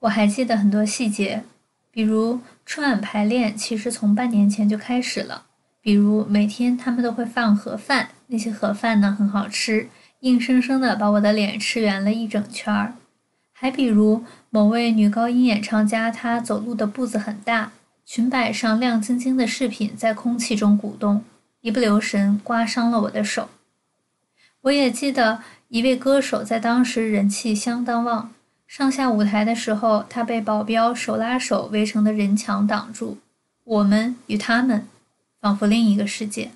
我还记得很多细节，比如春晚排练其实从半年前就开始了，比如每天他们都会放盒饭，那些盒饭呢很好吃，硬生生的把我的脸吃圆了一整圈儿。还比如某位女高音演唱家，她走路的步子很大，裙摆上亮晶晶的饰品在空气中鼓动，一不留神刮伤了我的手。我也记得一位歌手在当时人气相当旺。上下舞台的时候，他被保镖手拉手围成的人墙挡住。我们与他们，仿佛另一个世界。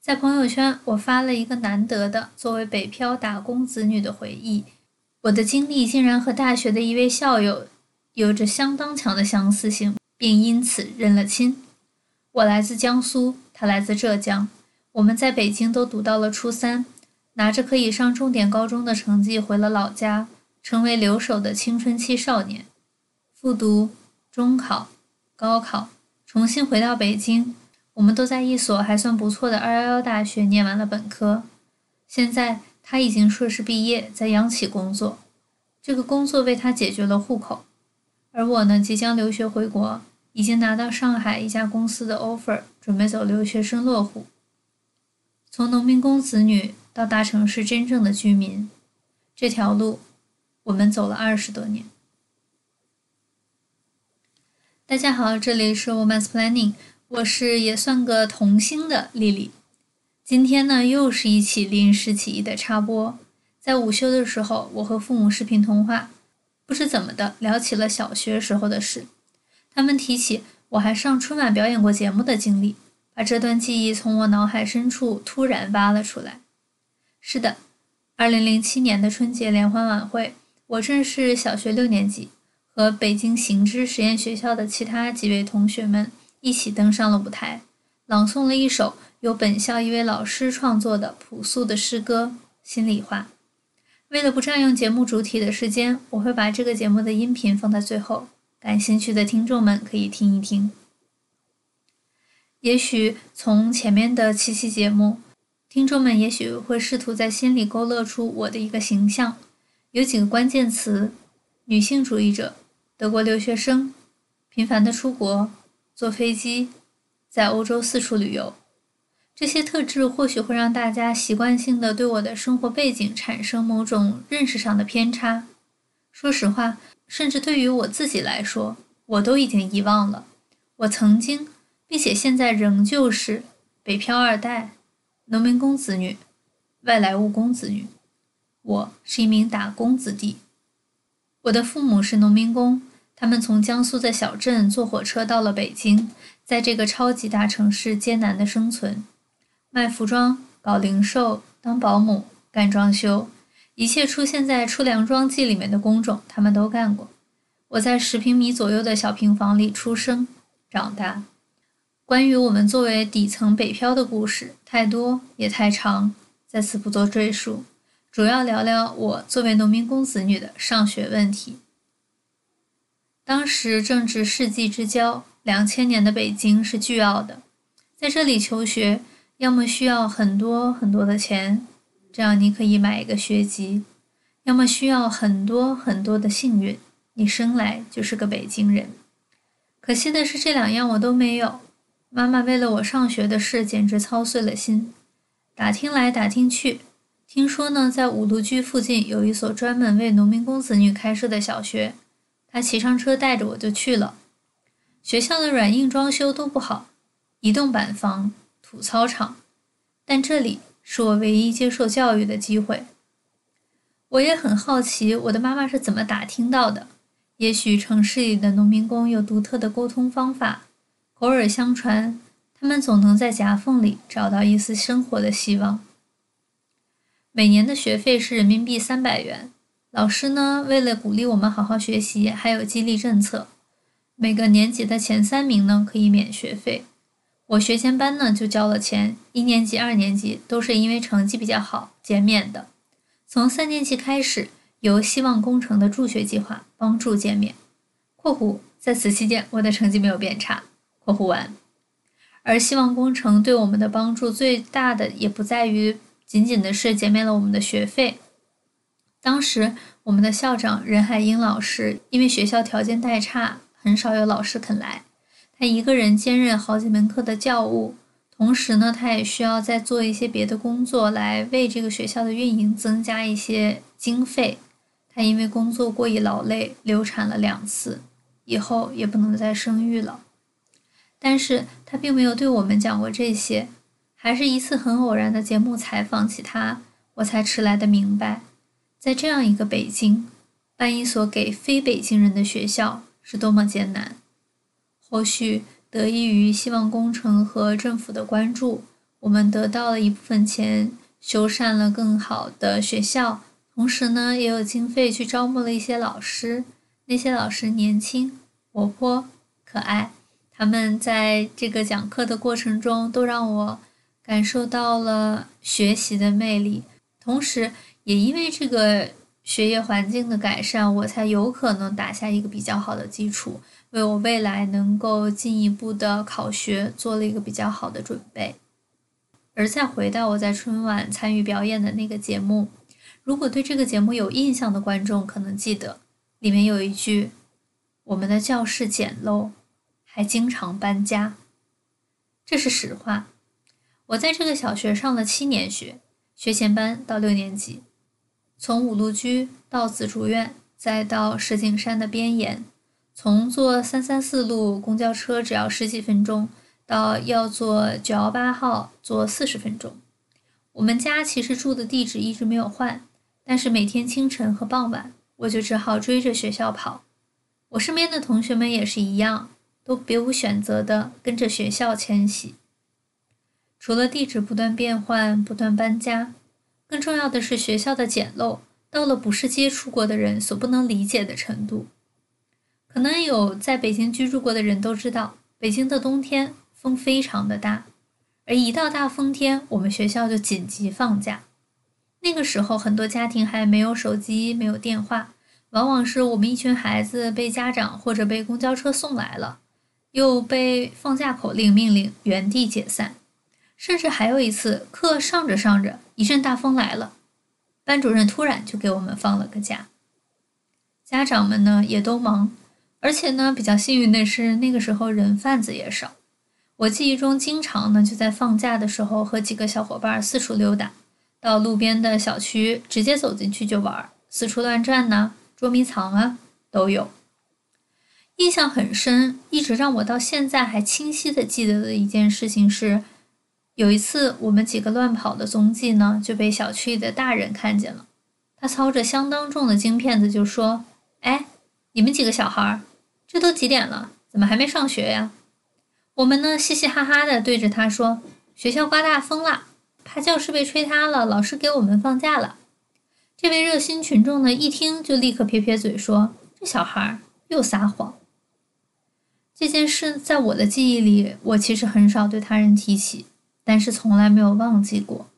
在朋友圈，我发了一个难得的作为北漂打工子女的回忆。我的经历竟然和大学的一位校友有着相当强的相似性，并因此认了亲。我来自江苏，他来自浙江，我们在北京都读到了初三。拿着可以上重点高中的成绩回了老家，成为留守的青春期少年，复读、中考、高考，重新回到北京。我们都在一所还算不错的二幺幺大学念完了本科。现在他已经硕士毕业，在央企工作，这个工作为他解决了户口。而我呢，即将留学回国，已经拿到上海一家公司的 offer，准备走留学生落户。从农民工子女。到大城市真正的居民，这条路我们走了二十多年。大家好，这里是 Woman's Planning，我是也算个童星的丽丽。今天呢，又是一起临时起意的插播。在午休的时候，我和父母视频通话，不知怎么的聊起了小学时候的事。他们提起我还上春晚表演过节目的经历，把这段记忆从我脑海深处突然挖了出来。是的，二零零七年的春节联欢晚会，我正是小学六年级，和北京行知实验学校的其他几位同学们一起登上了舞台，朗诵了一首由本校一位老师创作的朴素的诗歌《心里话》。为了不占用节目主体的时间，我会把这个节目的音频放在最后，感兴趣的听众们可以听一听。也许从前面的七期节目。听众们也许会试图在心里勾勒出我的一个形象，有几个关键词：女性主义者、德国留学生、频繁的出国、坐飞机、在欧洲四处旅游。这些特质或许会让大家习惯性的对我的生活背景产生某种认识上的偏差。说实话，甚至对于我自己来说，我都已经遗忘了，我曾经，并且现在仍旧是北漂二代。农民工子女，外来务工子女，我是一名打工子弟。我的父母是农民工，他们从江苏的小镇坐火车到了北京，在这个超级大城市艰难的生存，卖服装、搞零售、当保姆、干装修，一切出现在出粮装记里面的工种，他们都干过。我在十平米左右的小平房里出生、长大。关于我们作为底层北漂的故事太多也太长，在此不做赘述，主要聊聊我作为农民工子女的上学问题。当时正值世纪之交，两千年的北京是巨傲的，在这里求学，要么需要很多很多的钱，这样你可以买一个学籍；要么需要很多很多的幸运，你生来就是个北京人。可惜的是，这两样我都没有。妈妈为了我上学的事，简直操碎了心。打听来打听去，听说呢，在五路居附近有一所专门为农民工子女开设的小学。他骑上车带着我就去了。学校的软硬装修都不好，一栋板房，土操场。但这里是我唯一接受教育的机会。我也很好奇，我的妈妈是怎么打听到的？也许城市里的农民工有独特的沟通方法。口耳相传，他们总能在夹缝里找到一丝生活的希望。每年的学费是人民币三百元，老师呢，为了鼓励我们好好学习，还有激励政策。每个年级的前三名呢可以免学费。我学前班呢就交了钱，一年级、二年级都是因为成绩比较好减免的。从三年级开始，由希望工程的助学计划帮助减免。（括弧在此期间，我的成绩没有变差。）呵护完，而希望工程对我们的帮助最大的，也不在于仅仅的是减免了我们的学费。当时我们的校长任海英老师因为学校条件太差，很少有老师肯来，他一个人兼任好几门课的教务，同时呢，他也需要再做一些别的工作来为这个学校的运营增加一些经费。他因为工作过于劳累，流产了两次，以后也不能再生育了。但是他并没有对我们讲过这些，还是一次很偶然的节目采访起他，我才迟来的明白，在这样一个北京，办一所给非北京人的学校是多么艰难。或许得益于希望工程和政府的关注，我们得到了一部分钱，修缮了更好的学校，同时呢，也有经费去招募了一些老师。那些老师年轻、活泼、可爱。他们在这个讲课的过程中，都让我感受到了学习的魅力。同时，也因为这个学业环境的改善，我才有可能打下一个比较好的基础，为我未来能够进一步的考学做了一个比较好的准备。而再回到我在春晚参与表演的那个节目，如果对这个节目有印象的观众可能记得，里面有一句：“我们的教室简陋。”还经常搬家，这是实话。我在这个小学上了七年学，学前班到六年级，从五路居到紫竹院，再到石景山的边沿，从坐三三四路公交车只要十几分钟，到要坐九幺八号坐四十分钟。我们家其实住的地址一直没有换，但是每天清晨和傍晚，我就只好追着学校跑。我身边的同学们也是一样。都别无选择的跟着学校迁徙。除了地址不断变换、不断搬家，更重要的是学校的简陋，到了不是接触过的人所不能理解的程度。可能有在北京居住过的人都知道，北京的冬天风非常的大，而一到大风天，我们学校就紧急放假。那个时候，很多家庭还没有手机、没有电话，往往是我们一群孩子被家长或者被公交车送来了。又被放假口令命令原地解散，甚至还有一次课上着上着，一阵大风来了，班主任突然就给我们放了个假。家长们呢也都忙，而且呢比较幸运的是那个时候人贩子也少。我记忆中经常呢就在放假的时候和几个小伙伴四处溜达，到路边的小区直接走进去就玩，四处乱转呢，捉迷藏啊都有。印象很深，一直让我到现在还清晰的记得的一件事情是，有一次我们几个乱跑的踪迹呢就被小区里的大人看见了。他操着相当重的京片子就说：“哎，你们几个小孩儿，这都几点了，怎么还没上学呀？”我们呢嘻嘻哈哈的对着他说：“学校刮大风了，怕教室被吹塌了，老师给我们放假了。”这位热心群众呢一听就立刻撇撇嘴说：“这小孩儿又撒谎。”这件事在我的记忆里，我其实很少对他人提起，但是从来没有忘记过。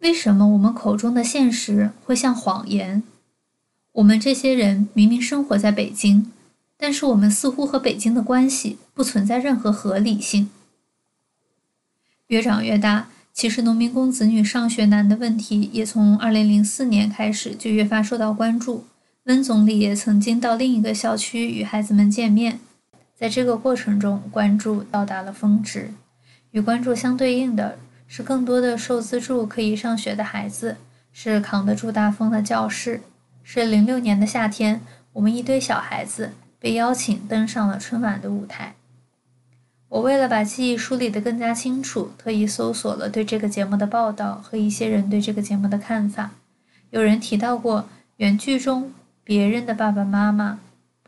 为什么我们口中的现实会像谎言？我们这些人明明生活在北京，但是我们似乎和北京的关系不存在任何合理性。越长越大，其实农民工子女上学难的问题也从2004年开始就越发受到关注。温总理也曾经到另一个校区与孩子们见面。在这个过程中，关注到达了峰值。与关注相对应的是，更多的受资助可以上学的孩子，是扛得住大风的教室。是零六年的夏天，我们一堆小孩子被邀请登上了春晚的舞台。我为了把记忆梳理得更加清楚，特意搜索了对这个节目的报道和一些人对这个节目的看法。有人提到过原剧中别人的爸爸妈妈。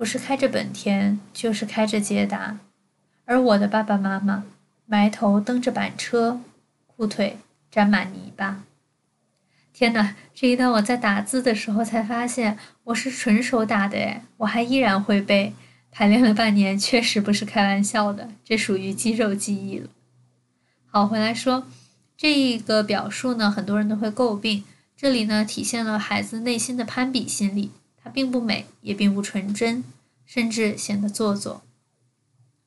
不是开着本田，就是开着捷达，而我的爸爸妈妈埋头蹬着板车，裤腿沾满泥巴。天哪！这一段我在打字的时候才发现，我是纯手打的诶，我还依然会背，排练了半年，确实不是开玩笑的，这属于肌肉记忆了。好，回来说这一个表述呢，很多人都会诟病，这里呢体现了孩子内心的攀比心理。它并不美，也并不纯真，甚至显得做作。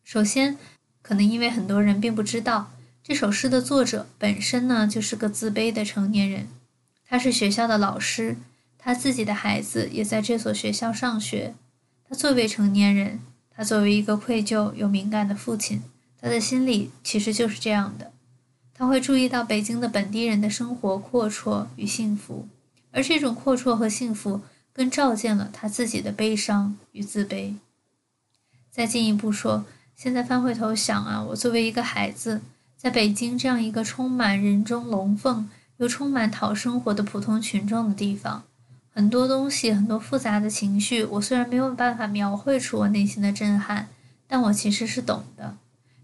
首先，可能因为很多人并不知道，这首诗的作者本身呢就是个自卑的成年人。他是学校的老师，他自己的孩子也在这所学校上学。他作为成年人，他作为一个愧疚又敏感的父亲，他的心里其实就是这样的。他会注意到北京的本地人的生活阔绰与幸福，而这种阔绰和幸福更照见了他自己的悲伤与自卑。再进一步说，现在翻回头想啊，我作为一个孩子，在北京这样一个充满人中龙凤又充满讨生活的普通群众的地方。很多东西，很多复杂的情绪，我虽然没有办法描绘出我内心的震撼，但我其实是懂的。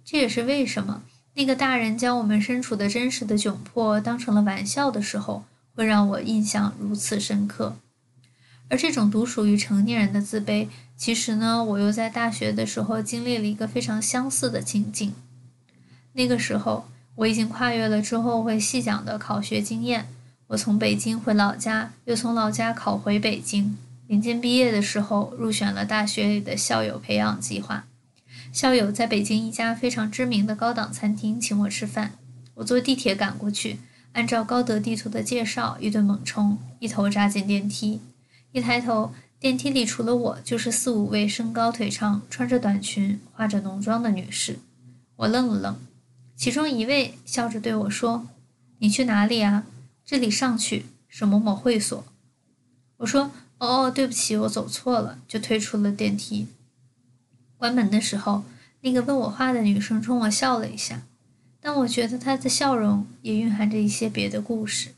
这也是为什么那个大人将我们身处的真实的窘迫当成了玩笑的时候，会让我印象如此深刻。而这种独属于成年人的自卑，其实呢，我又在大学的时候经历了一个非常相似的情境。那个时候，我已经跨越了之后会细讲的考学经验。我从北京回老家，又从老家考回北京。临近毕业的时候，入选了大学里的校友培养计划。校友在北京一家非常知名的高档餐厅请我吃饭，我坐地铁赶过去，按照高德地图的介绍，一顿猛冲，一头扎进电梯。一抬头，电梯里除了我，就是四五位身高腿长、穿着短裙、化着浓妆的女士。我愣了愣，其中一位笑着对我说：“你去哪里啊？”这里上去是某某会所，我说哦哦，对不起，我走错了，就退出了电梯。关门的时候，那个问我话的女生冲我笑了一下，但我觉得她的笑容也蕴含着一些别的故事。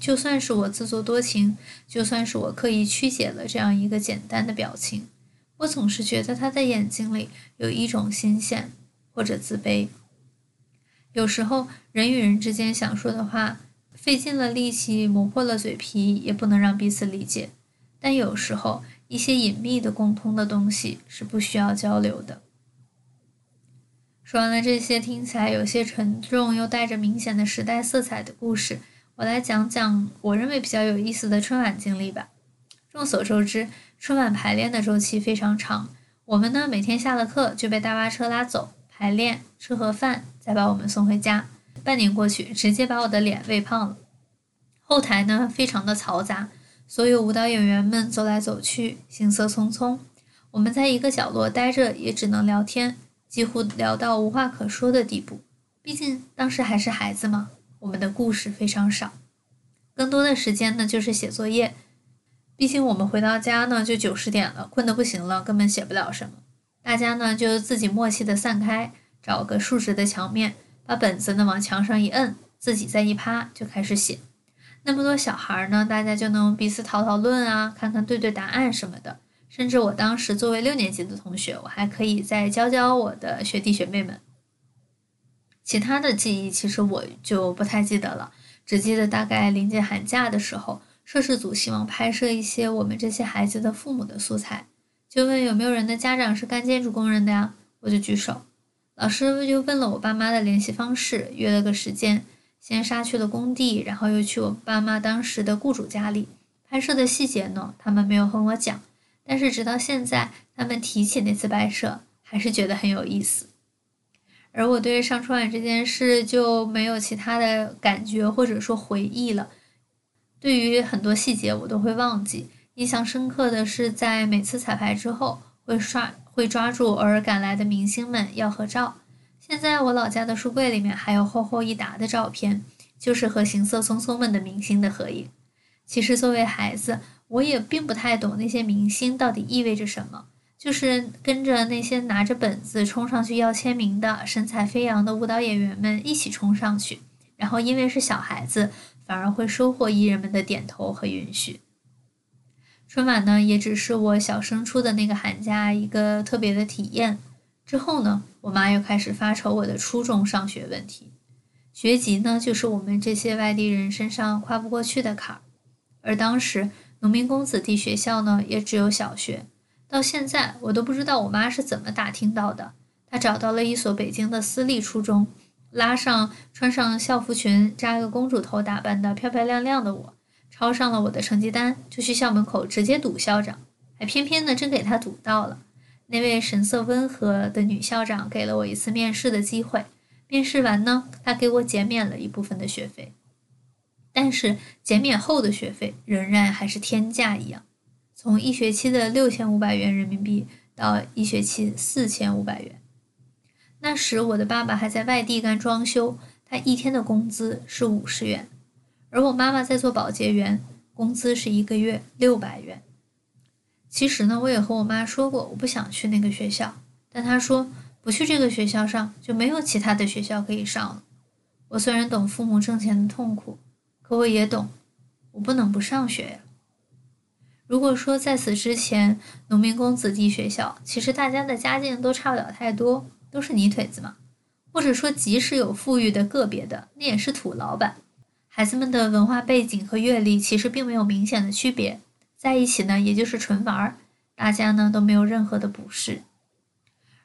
就算是我自作多情，就算是我刻意曲解了这样一个简单的表情，我总是觉得他的眼睛里有一种新鲜或者自卑。有时候，人与人之间想说的话。费尽了力气，磨破了嘴皮，也不能让彼此理解。但有时候，一些隐秘的共通的东西是不需要交流的。说完了这些听起来有些沉重又带着明显的时代色彩的故事，我来讲讲我认为比较有意思的春晚经历吧。众所周知，春晚排练的周期非常长，我们呢每天下了课就被大巴车拉走排练，吃盒饭，再把我们送回家。半年过去，直接把我的脸喂胖了。后台呢，非常的嘈杂，所有舞蹈演员们走来走去，行色匆匆。我们在一个角落待着，也只能聊天，几乎聊到无话可说的地步。毕竟当时还是孩子嘛，我们的故事非常少。更多的时间呢，就是写作业。毕竟我们回到家呢，就九十点了，困得不行了，根本写不了什么。大家呢，就自己默契的散开，找个竖直的墙面。把本子呢往墙上一摁，自己再一趴就开始写。那么多小孩呢，大家就能彼此讨讨论啊，看看对对答案什么的。甚至我当时作为六年级的同学，我还可以再教教我的学弟学妹们。其他的记忆其实我就不太记得了，只记得大概临近寒假的时候，摄制组希望拍摄一些我们这些孩子的父母的素材，就问有没有人的家长是干建筑工人的呀？我就举手。老师就问了我爸妈的联系方式，约了个时间，先杀去了工地，然后又去我爸妈当时的雇主家里拍摄的细节呢。他们没有和我讲，但是直到现在，他们提起那次拍摄，还是觉得很有意思。而我对上春晚这件事就没有其他的感觉或者说回忆了。对于很多细节我都会忘记，印象深刻的是在每次彩排之后会刷。会抓住偶尔赶来的明星们要合照。现在我老家的书柜里面还有厚厚一沓的照片，就是和行色匆匆们的明星的合影。其实作为孩子，我也并不太懂那些明星到底意味着什么，就是跟着那些拿着本子冲上去要签名的神采飞扬的舞蹈演员们一起冲上去，然后因为是小孩子，反而会收获艺人们的点头和允许。春晚呢，也只是我小升初的那个寒假一个特别的体验。之后呢，我妈又开始发愁我的初中上学问题。学籍呢，就是我们这些外地人身上跨不过去的坎儿。而当时农民工子弟学校呢，也只有小学。到现在，我都不知道我妈是怎么打听到的。她找到了一所北京的私立初中，拉上穿上校服裙、扎个公主头打扮的漂漂亮亮的我。抄上了我的成绩单，就去校门口直接堵校长，还偏偏呢真给他堵到了。那位神色温和的女校长给了我一次面试的机会，面试完呢，她给我减免了一部分的学费。但是减免后的学费仍然还是天价一样，从一学期的六千五百元人民币到一学期四千五百元。那时我的爸爸还在外地干装修，他一天的工资是五十元，而我妈妈在做保洁员，工资是一个月六百元。其实呢，我也和我妈说过，我不想去那个学校，但她说不去这个学校上就没有其他的学校可以上了。我虽然懂父母挣钱的痛苦。可我也懂，我不能不上学呀。如果说在此之前，农民工子弟学校，其实大家的家境都差不了太多，都是泥腿子嘛。或者说，即使有富裕的个别的，那也是土老板。孩子们的文化背景和阅历其实并没有明显的区别，在一起呢，也就是纯玩儿，大家呢都没有任何的不适。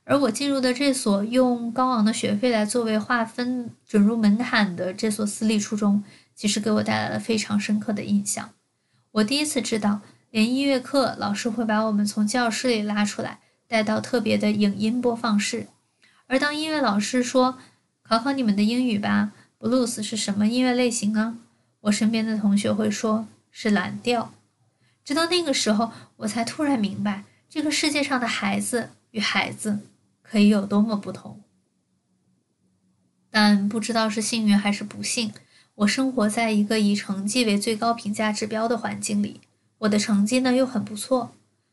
而我进入的这所用高昂的学费来作为划分准入门槛的这所私立初中。其实给我带来了非常深刻的印象。我第一次知道，连音乐课老师会把我们从教室里拉出来，带到特别的影音播放室。而当音乐老师说：“考考你们的英语吧，blues 是什么音乐类型呢？”我身边的同学会说是蓝调。直到那个时候，我才突然明白，这个世界上的孩子与孩子可以有多么不同。但不知道是幸运还是不幸。我生活在一个以成绩为最高评价指标的环境里，我的成绩呢又很不错，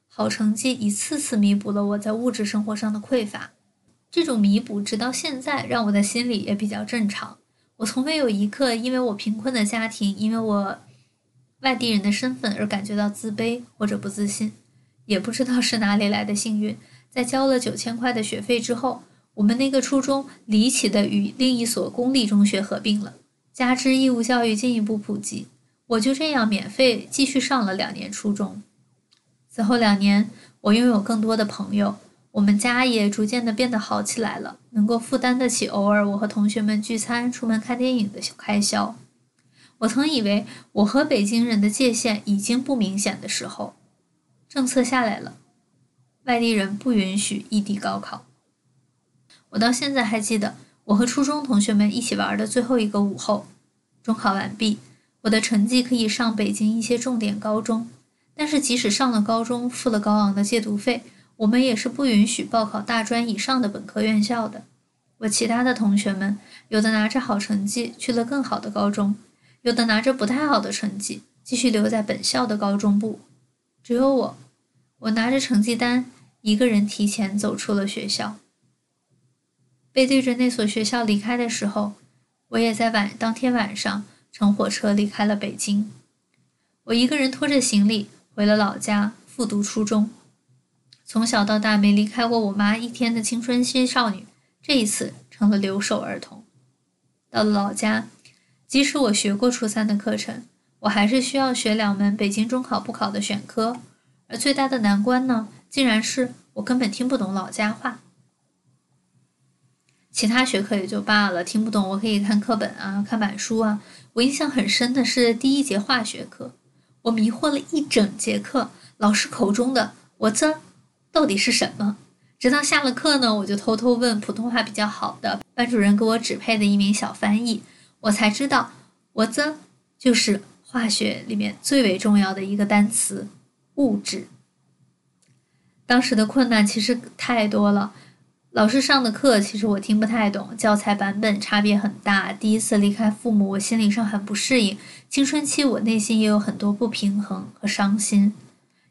好成绩一次次弥补了我在物质生活上的匮乏。这种弥补直到现在让我的心里也比较正常。我从未有一刻因为我贫困的家庭，因为我外地人的身份而感觉到自卑或者不自信。也不知道是哪里来的幸运，在交了九千块的学费之后，我们那个初中离奇的与另一所公立中学合并了。加之义务教育进一步普及，我就这样免费继续上了两年初中。此后两年，我拥有更多的朋友，我们家也逐渐的变得好起来了，能够负担得起偶尔我和同学们聚餐、出门看电影的开销。我曾以为我和北京人的界限已经不明显的时候，政策下来了，外地人不允许异地高考。我到现在还记得。我和初中同学们一起玩的最后一个午后，中考完毕，我的成绩可以上北京一些重点高中，但是即使上了高中，付了高昂的借读费，我们也是不允许报考大专以上的本科院校的。我其他的同学们，有的拿着好成绩去了更好的高中，有的拿着不太好的成绩继续留在本校的高中部，只有我，我拿着成绩单，一个人提前走出了学校。背对着那所学校离开的时候，我也在晚当天晚上乘火车离开了北京。我一个人拖着行李回了老家复读初中。从小到大没离开过我妈一天的青春期少女，这一次成了留守儿童。到了老家，即使我学过初三的课程，我还是需要学两门北京中考不考的选科。而最大的难关呢，竟然是我根本听不懂老家话。其他学科也就罢了，听不懂我可以看课本啊，看板书啊。我印象很深的是第一节化学课，我迷惑了一整节课，老师口中的“我这”到底是什么？直到下了课呢，我就偷偷问普通话比较好的班主任给我指配的一名小翻译，我才知道“我这”就是化学里面最为重要的一个单词——物质。当时的困难其实太多了。老师上的课其实我听不太懂，教材版本差别很大。第一次离开父母，我心理上很不适应。青春期我内心也有很多不平衡和伤心，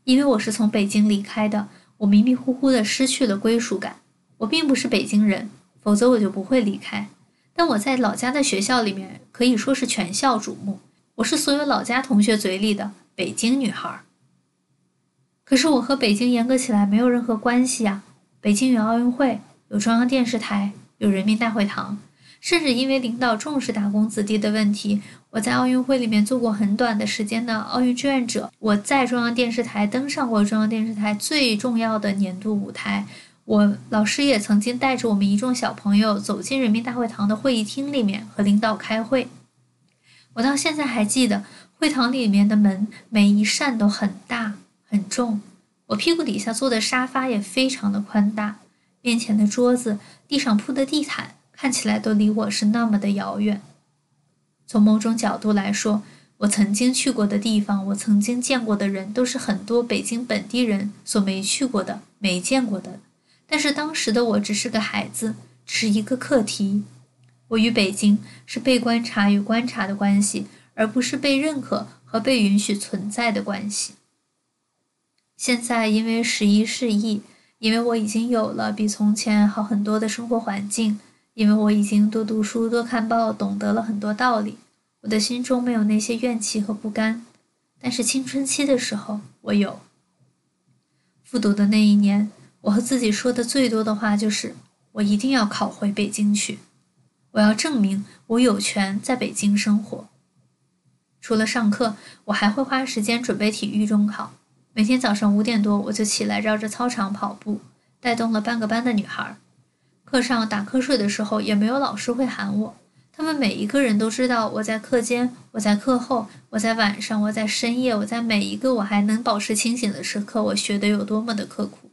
因为我是从北京离开的，我迷迷糊糊的失去了归属感。我并不是北京人，否则我就不会离开。但我在老家的学校里面可以说是全校瞩目，我是所有老家同学嘴里的北京女孩。可是我和北京严格起来没有任何关系啊！北京有奥运会。有中央电视台，有人民大会堂，甚至因为领导重视打工子弟的问题，我在奥运会里面做过很短的时间的奥运志愿者。我在中央电视台登上过中央电视台最重要的年度舞台。我老师也曾经带着我们一众小朋友走进人民大会堂的会议厅里面和领导开会。我到现在还记得会堂里面的门每一扇都很大很重，我屁股底下坐的沙发也非常的宽大。面前的桌子，地上铺的地毯，看起来都离我是那么的遥远。从某种角度来说，我曾经去过的地方，我曾经见过的人，都是很多北京本地人所没去过的、没见过的。但是当时的我只是个孩子，只是一个课题。我与北京是被观察与观察的关系，而不是被认可和被允许存在的关系。现在因为时移世易，因为我已经有了比从前好很多的生活环境，因为我已经多读书、多看报，懂得了很多道理，我的心中没有那些怨气和不甘。但是青春期的时候，我有。复读的那一年，我和自己说的最多的话就是：我一定要考回北京去。我要证明我有权在北京生活。除了上课，我还会花时间准备体育中考。每天早上五点多我就起来绕着操场跑步，带动了半个班的女孩。课上打瞌睡的时候，也没有老师会喊我。他们每一个人都知道我在课间，我在课后，我在晚上，我在深夜，我在每一个我还能保持清醒的时刻，我学得有多么的刻苦。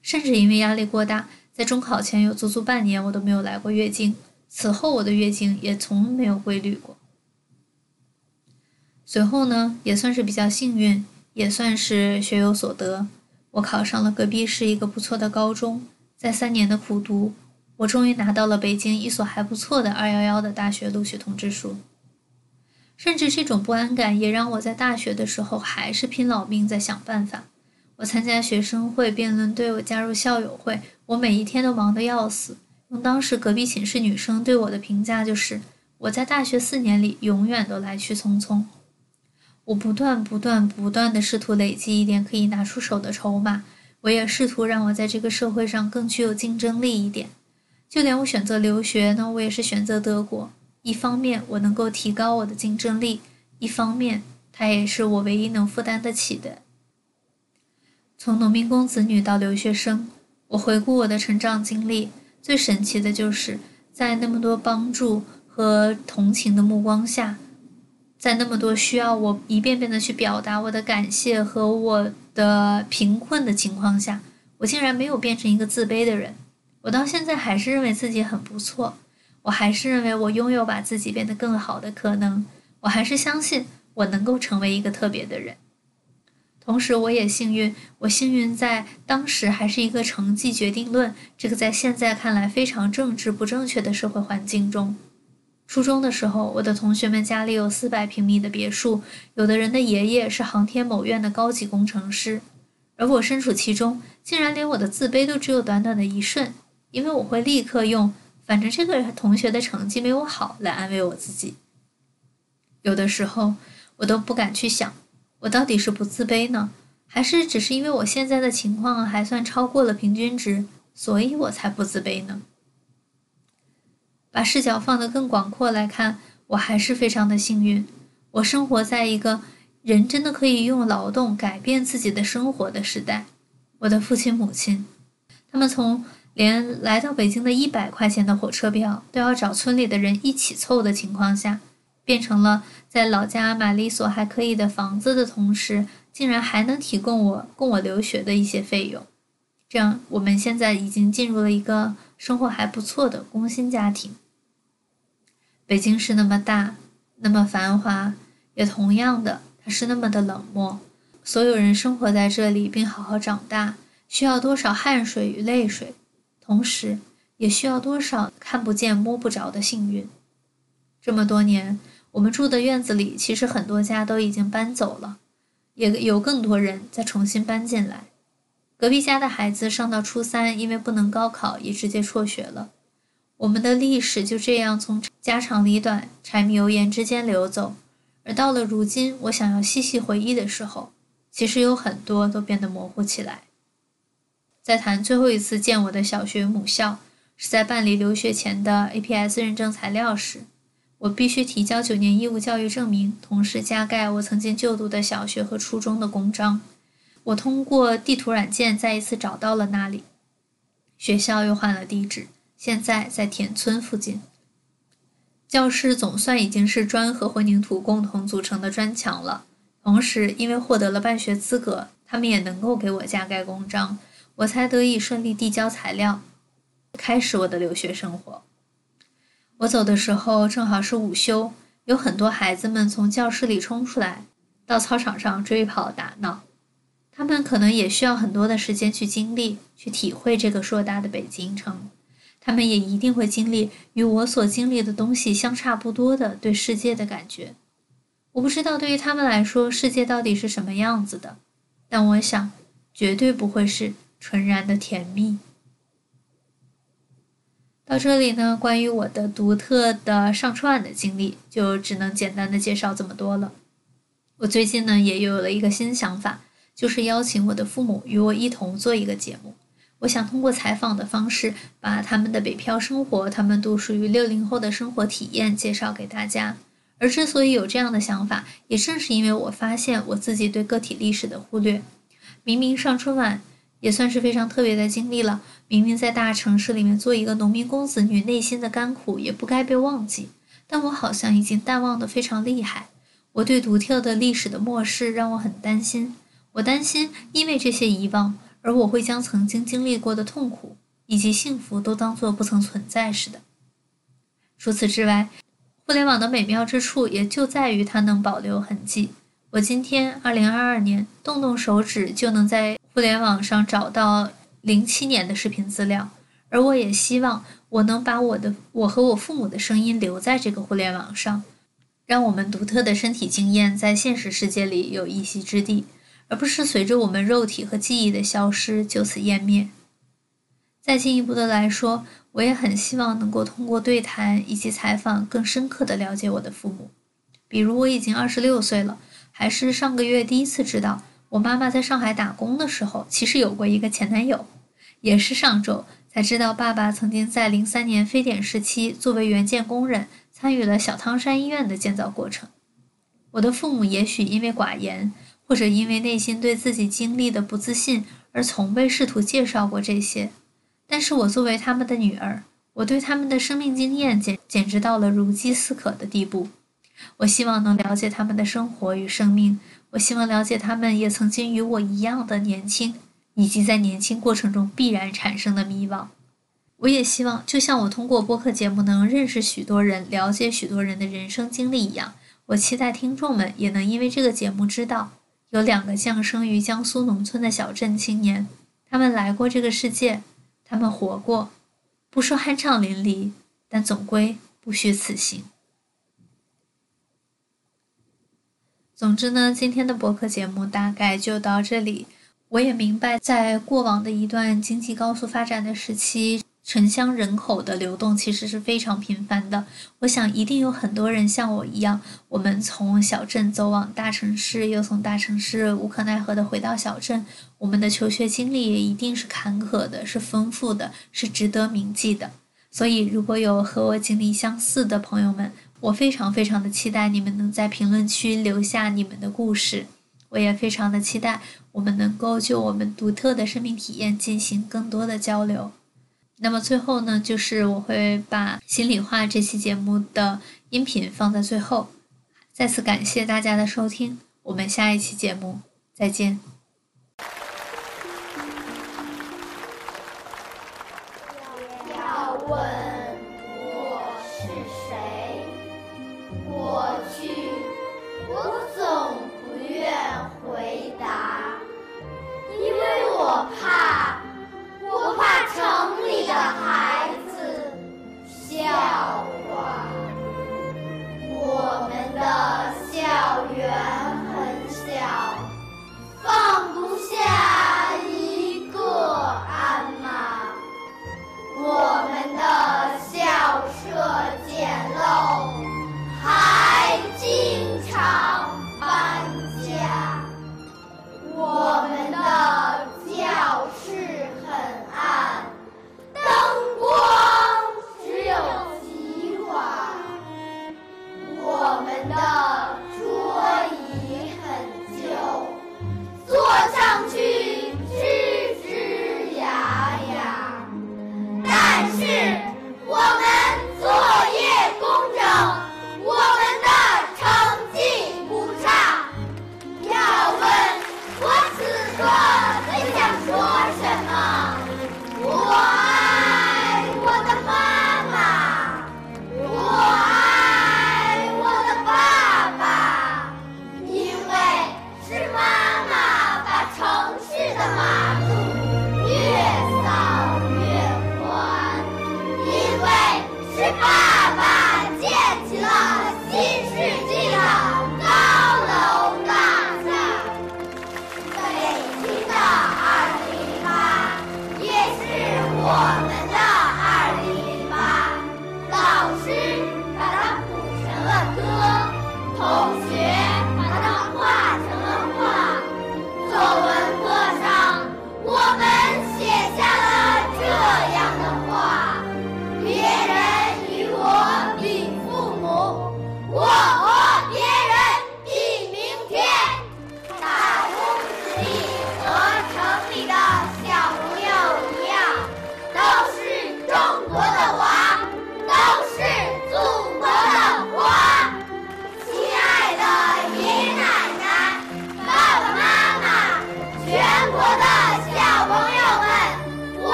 甚至因为压力过大，在中考前有足足半年我都没有来过月经。此后，我的月经也从没有规律过。随后呢，也算是比较幸运，也算是学有所得，我考上了隔壁市一个不错的高中。在三年的苦读，我终于拿到了北京一所还不错的“二幺幺”的大学录取通知书。甚至这种不安感，也让我在大学的时候还是拼老命在想办法。我参加学生会、辩论队，我加入校友会，我每一天都忙得要死。用当时隔壁寝室女生对我的评价就是：我在大学四年里永远都来去匆匆。我不断、不断、不断的试图累积一点可以拿出手的筹码，我也试图让我在这个社会上更具有竞争力一点。就连我选择留学呢，我也是选择德国。一方面我能够提高我的竞争力，一方面它也是我唯一能负担得起的。从农民工子女到留学生，我回顾我的成长经历。最神奇的就是在那么多帮助和同情的目光下，在那么多需要我一遍遍的去表达我的感谢和我的贫困的情况下，我竟然没有变成一个自卑的人。我到现在还是认为自己很不错，我还是认为我拥有把自己变得更好的可能，我还是相信我能够成为一个特别的人。同时，我也幸运，我幸运在当时还是一个成绩决定论这个在现在看来非常政治不正确的社会环境中。初中的时候，我的同学们家里有四百平米的别墅，有的人的爷爷是航天某院的高级工程师，而我身处其中，竟然连我的自卑都只有短短的一瞬，因为我会立刻用“反正这个同学的成绩没我好”来安慰我自己。有的时候，我都不敢去想。我到底是不自卑呢，还是只是因为我现在的情况还算超过了平均值，所以我才不自卑呢？把视角放得更广阔来看，我还是非常的幸运。我生活在一个人真的可以用劳动改变自己的生活的时代。我的父亲母亲，他们从连来到北京的一百块钱的火车票都要找村里的人一起凑的情况下。变成了在老家买了一所还可以的房子的同时，竟然还能提供我供我留学的一些费用。这样，我们现在已经进入了一个生活还不错的工薪家庭。北京是那么大，那么繁华，也同样的，它是那么的冷漠。所有人生活在这里并好好长大，需要多少汗水与泪水，同时也需要多少看不见摸不着的幸运。这么多年。我们住的院子里，其实很多家都已经搬走了，也有更多人在重新搬进来。隔壁家的孩子上到初三，因为不能高考，也直接辍学了。我们的历史就这样从家长里短、柴米油盐之间流走。而到了如今，我想要细细回忆的时候，其实有很多都变得模糊起来。在谈最后一次见我的小学母校，是在办理留学前的 APS 认证材料时。我必须提交九年义务教育证明，同时加盖我曾经就读的小学和初中的公章。我通过地图软件再一次找到了那里，学校又换了地址，现在在田村附近。教室总算已经是砖和混凝土共同组成的砖墙了。同时，因为获得了办学资格，他们也能够给我加盖公章，我才得以顺利递交材料，开始我的留学生活。我走的时候正好是午休，有很多孩子们从教室里冲出来，到操场上追跑打闹。他们可能也需要很多的时间去经历、去体会这个硕大的北京城。他们也一定会经历与我所经历的东西相差不多的对世界的感觉。我不知道对于他们来说，世界到底是什么样子的，但我想，绝对不会是纯然的甜蜜。到这里呢，关于我的独特的上春晚的经历，就只能简单的介绍这么多了。我最近呢，也有了一个新想法。就是邀请我的父母与我一同做一个节目。我想通过采访的方式，把他们的北漂生活、他们独属于六零后的生活体验介绍给大家。而之所以有这样的想法，也正是因为我发现我自己对个体历史的忽略。明明上春晚也算是非常特别的经历了，明明在大城市里面做一个农民工子女，内心的甘苦也不该被忘记，但我好像已经淡忘的非常厉害。我对独特的历史的漠视让我很担心。我担心，因为这些遗忘，而我会将曾经经历过的痛苦以及幸福都当作不曾存在似的。除此之外，互联网的美妙之处也就在于它能保留痕迹。我今天二零二二年动动手指就能在互联网上找到零七年的视频资料，而我也希望我能把我的我和我父母的声音留在这个互联网上，让我们独特的身体经验在现实世界里有一席之地。而不是随着我们肉体和记忆的消失就此湮灭。再进一步的来说，我也很希望能够通过对谈以及采访，更深刻的了解我的父母。比如，我已经二十六岁了，还是上个月第一次知道，我妈妈在上海打工的时候，其实有过一个前男友。也是上周才知道，爸爸曾经在零三年非典时期，作为援建工人，参与了小汤山医院的建造过程。我的父母也许因为寡言。或者因为内心对自己经历的不自信，而从未试图介绍过这些。但是我作为他们的女儿，我对他们的生命经验简简直到了如饥似渴的地步。我希望能了解他们的生活与生命，我希望了解他们也曾经与我一样的年轻，以及在年轻过程中必然产生的迷惘。我也希望，就像我通过播客节目能认识许多人，了解许多人的人生经历一样，我期待听众们也能因为这个节目知道。有两个降生于江苏农村的小镇青年，他们来过这个世界，他们活过，不说酣畅淋漓，但总归不虚此行。总之呢，今天的博客节目大概就到这里。我也明白，在过往的一段经济高速发展的时期。城乡人口的流动其实是非常频繁的，我想一定有很多人像我一样，我们从小镇走往大城市，又从大城市无可奈何的回到小镇。我们的求学经历也一定是坎坷的，是丰富的，是值得铭记的。所以，如果有和我经历相似的朋友们，我非常非常的期待你们能在评论区留下你们的故事。我也非常的期待我们能够就我们独特的生命体验进行更多的交流。那么最后呢，就是我会把心里话这期节目的音频放在最后。再次感谢大家的收听，我们下一期节目再见。要问